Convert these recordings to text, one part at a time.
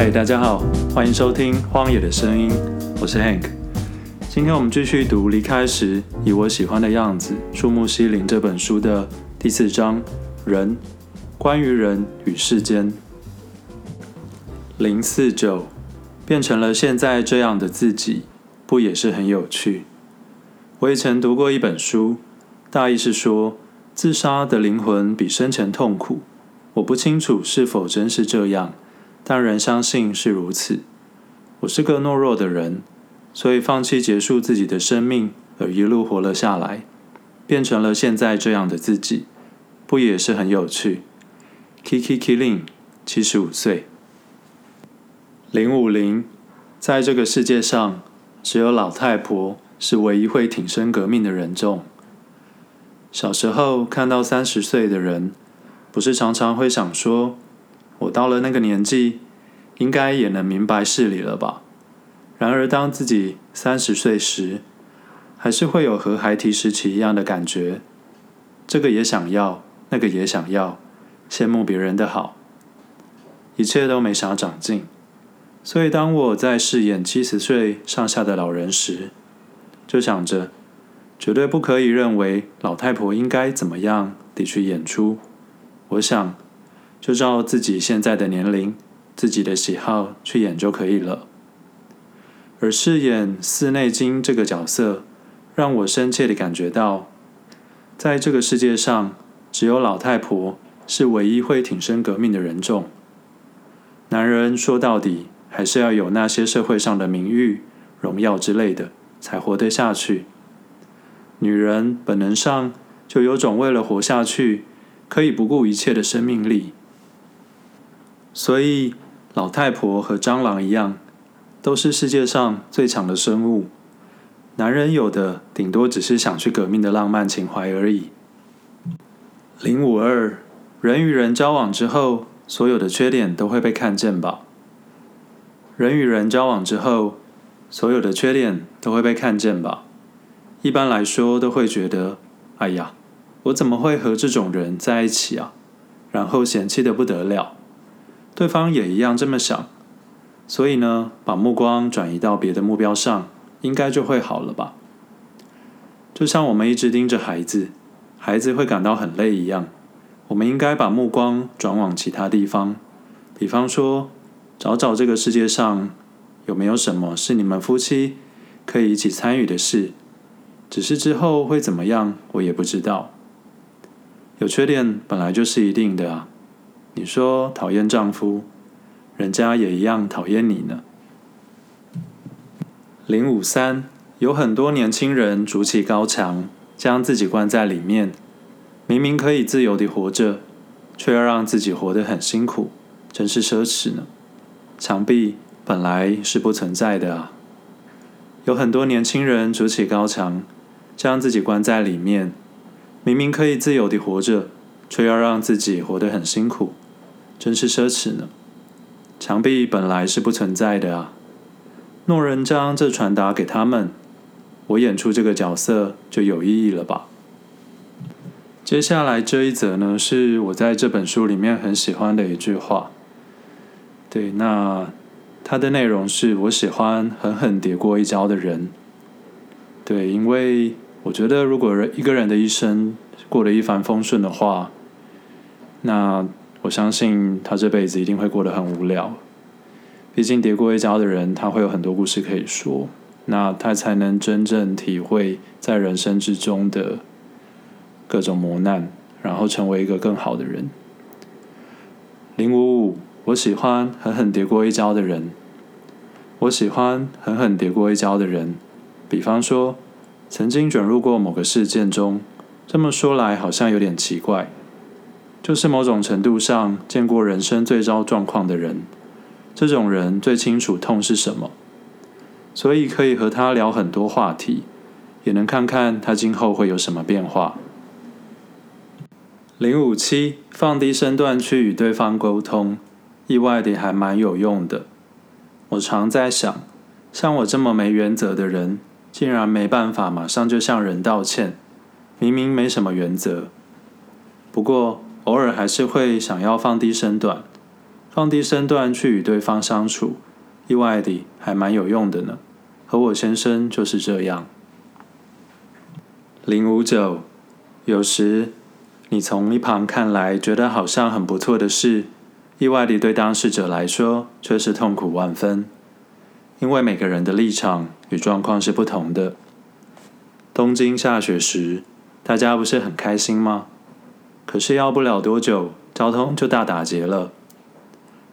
嗨，大家好，欢迎收听《荒野的声音》，我是 Hank。今天我们继续读《离开时以我喜欢的样子触目心灵》这本书的第四章“人”，关于人与世间。零四九，变成了现在这样的自己，不也是很有趣？我也曾读过一本书，大意是说，自杀的灵魂比生前痛苦。我不清楚是否真是这样，但仍相信是如此。我是个懦弱的人，所以放弃结束自己的生命，而一路活了下来，变成了现在这样的自己，不也是很有趣？Kiki Keeling，七十五岁。零五零，在这个世界上，只有老太婆是唯一会挺身革命的人种。小时候看到三十岁的人，不是常常会想说，我到了那个年纪，应该也能明白事理了吧？然而，当自己三十岁时，还是会有和孩提时期一样的感觉，这个也想要，那个也想要，羡慕别人的好，一切都没啥长进。所以，当我在饰演七十岁上下的老人时，就想着，绝对不可以认为老太婆应该怎么样地去演出。我想，就照自己现在的年龄、自己的喜好去演就可以了。而饰演寺内经这个角色，让我深切地感觉到，在这个世界上，只有老太婆是唯一会挺身革命的人种。男人说到底，还是要有那些社会上的名誉、荣耀之类的，才活得下去。女人本能上就有种为了活下去，可以不顾一切的生命力。所以，老太婆和蟑螂一样，都是世界上最强的生物。男人有的顶多只是想去革命的浪漫情怀而已。零五二，人与人交往之后，所有的缺点都会被看见吧？人与人交往之后，所有的缺点都会被看见吧？一般来说，都会觉得，哎呀，我怎么会和这种人在一起啊？然后嫌弃的不得了。对方也一样这么想，所以呢，把目光转移到别的目标上，应该就会好了吧？就像我们一直盯着孩子，孩子会感到很累一样，我们应该把目光转往其他地方，比方说，找找这个世界上有没有什么是你们夫妻可以一起参与的事，只是之后会怎么样，我也不知道。有缺点本来就是一定的啊。你说讨厌丈夫，人家也一样讨厌你呢。零五三，有很多年轻人筑起高墙，将自己关在里面，明明可以自由地活着，却要让自己活得很辛苦，真是奢侈呢。墙壁本来是不存在的啊！有很多年轻人筑起高墙，将自己关在里面，明明可以自由地活着，却要让自己活得很辛苦，真是奢侈呢。墙壁本来是不存在的啊！诺人将这传达给他们，我演出这个角色就有意义了吧？接下来这一则呢，是我在这本书里面很喜欢的一句话。对，那它的内容是我喜欢狠狠跌过一跤的人。对，因为我觉得如果一个人的一生过得一帆风顺的话，那我相信他这辈子一定会过得很无聊。毕竟跌过一跤的人，他会有很多故事可以说，那他才能真正体会在人生之中的各种磨难，然后成为一个更好的人。零五五。我喜欢狠狠跌过一跤的人。我喜欢狠狠跌过一跤的人，比方说，曾经卷入过某个事件中。这么说来好像有点奇怪，就是某种程度上见过人生最糟状况的人。这种人最清楚痛是什么，所以可以和他聊很多话题，也能看看他今后会有什么变化。零五七，放低身段去与对方沟通。意外的还蛮有用的。我常在想，像我这么没原则的人，竟然没办法马上就向人道歉，明明没什么原则。不过偶尔还是会想要放低身段，放低身段去与对方相处，意外地还蛮有用的呢。和我先生就是这样。零五九，有时你从一旁看来觉得好像很不错的事，意外地对当事者来说却是痛苦万分，因为每个人的立场与状况是不同的。东京下雪时，大家不是很开心吗？可是要不了多久，交通就大打劫了。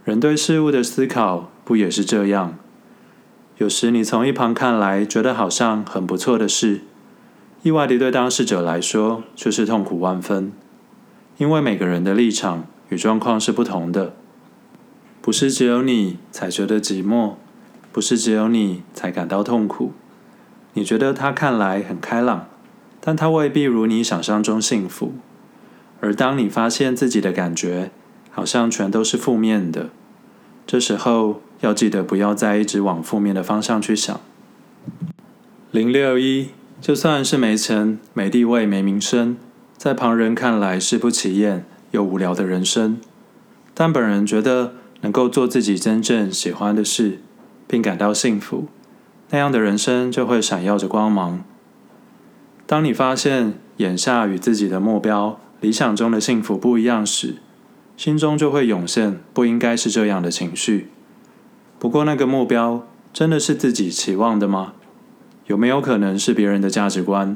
人对事物的思考不也是这样？有时你从一旁看来觉得好像很不错的事，意外地对当事者来说却是痛苦万分，因为每个人的立场与状况是不同的。不是只有你才觉得寂寞，不是只有你才感到痛苦。你觉得他看来很开朗，但他未必如你想象中幸福。而当你发现自己的感觉好像全都是负面的，这时候要记得不要再一直往负面的方向去想。零六一，就算是没钱、没地位、没名声，在旁人看来是不起眼又无聊的人生，但本人觉得能够做自己真正喜欢的事，并感到幸福，那样的人生就会闪耀着光芒。当你发现眼下与自己的目标，理想中的幸福不一样时，心中就会涌现不应该是这样的情绪。不过，那个目标真的是自己期望的吗？有没有可能是别人的价值观？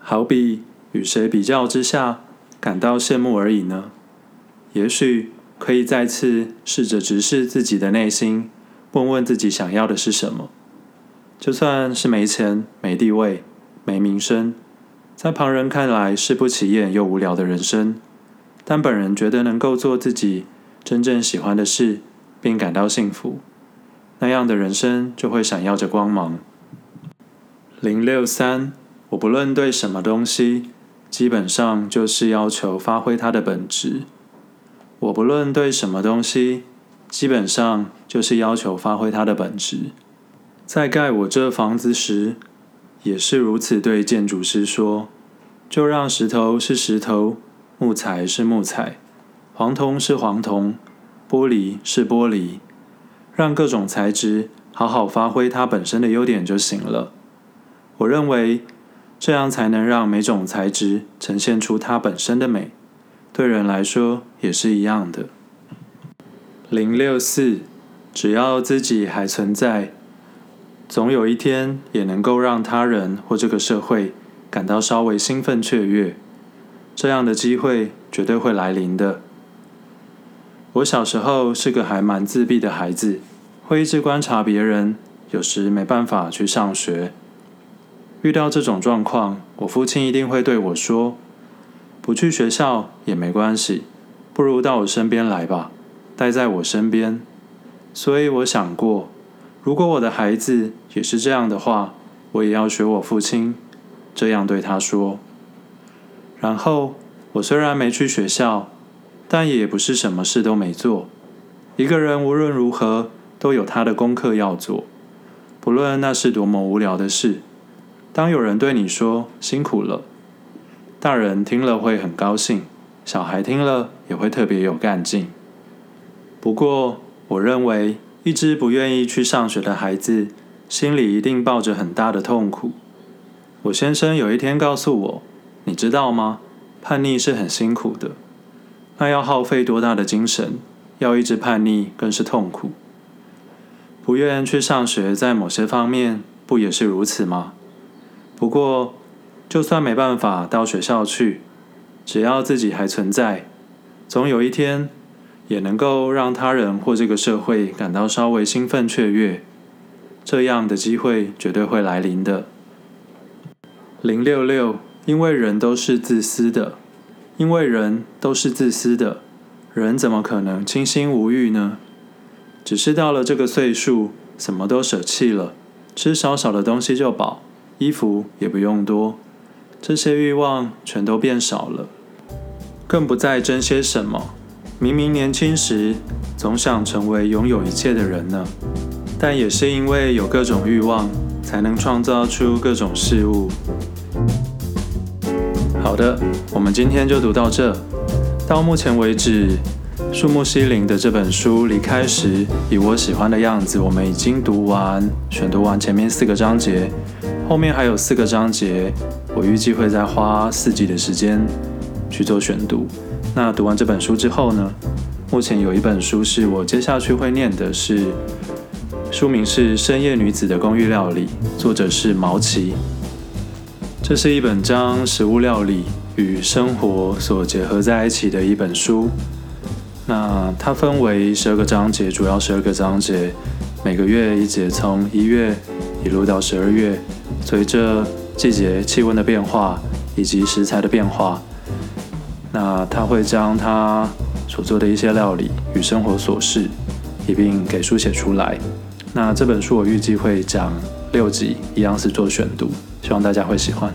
好比与谁比较之下感到羡慕而已呢？也许可以再次试着直视自己的内心，问问自己想要的是什么。就算是没钱、没地位、没名声。在旁人看来是不起眼又无聊的人生，但本人觉得能够做自己真正喜欢的事，并感到幸福，那样的人生就会闪耀着光芒。零六三，我不论对什么东西，基本上就是要求发挥它的本质。我不论对什么东西，基本上就是要求发挥它的本质。在盖我这房子时，也是如此，对建筑师说：“就让石头是石头，木材是木材，黄铜是黄铜，玻璃是玻璃，让各种材质好好发挥它本身的优点就行了。我认为这样才能让每种材质呈现出它本身的美。对人来说也是一样的。”零六四，只要自己还存在。总有一天也能够让他人或这个社会感到稍微兴奋雀跃，这样的机会绝对会来临的。我小时候是个还蛮自闭的孩子，会一直观察别人，有时没办法去上学。遇到这种状况，我父亲一定会对我说：“不去学校也没关系，不如到我身边来吧，待在我身边。”所以我想过。如果我的孩子也是这样的话，我也要学我父亲这样对他说。然后，我虽然没去学校，但也不是什么事都没做。一个人无论如何都有他的功课要做，不论那是多么无聊的事。当有人对你说辛苦了，大人听了会很高兴，小孩听了也会特别有干劲。不过，我认为。一只不愿意去上学的孩子，心里一定抱着很大的痛苦。我先生有一天告诉我：“你知道吗？叛逆是很辛苦的，那要耗费多大的精神？要一直叛逆更是痛苦。不愿去上学，在某些方面不也是如此吗？不过，就算没办法到学校去，只要自己还存在，总有一天。”也能够让他人或这个社会感到稍微兴奋雀跃，这样的机会绝对会来临的。零六六，因为人都是自私的，因为人都是自私的，人怎么可能清心无欲呢？只是到了这个岁数，什么都舍弃了，吃少少的东西就饱，衣服也不用多，这些欲望全都变少了，更不再争些什么。明明年轻时总想成为拥有一切的人呢，但也是因为有各种欲望，才能创造出各种事物。好的，我们今天就读到这。到目前为止，树木西林的这本书离开时，以我喜欢的样子，我们已经读完，选读完前面四个章节，后面还有四个章节，我预计会再花四集的时间去做选读。那读完这本书之后呢，目前有一本书是我接下去会念的是，书名是《深夜女子的公寓料理》，作者是毛奇。这是一本将食物料理与生活所结合在一起的一本书。那它分为十二个章节，主要十二个章节，每个月一节，从一月一路到十二月，随着季节气温的变化以及食材的变化，那他会将他所做的一些料理与生活琐事一并给书写出来。那这本书我预计会讲六集，一样是做选读。希望大家会喜欢。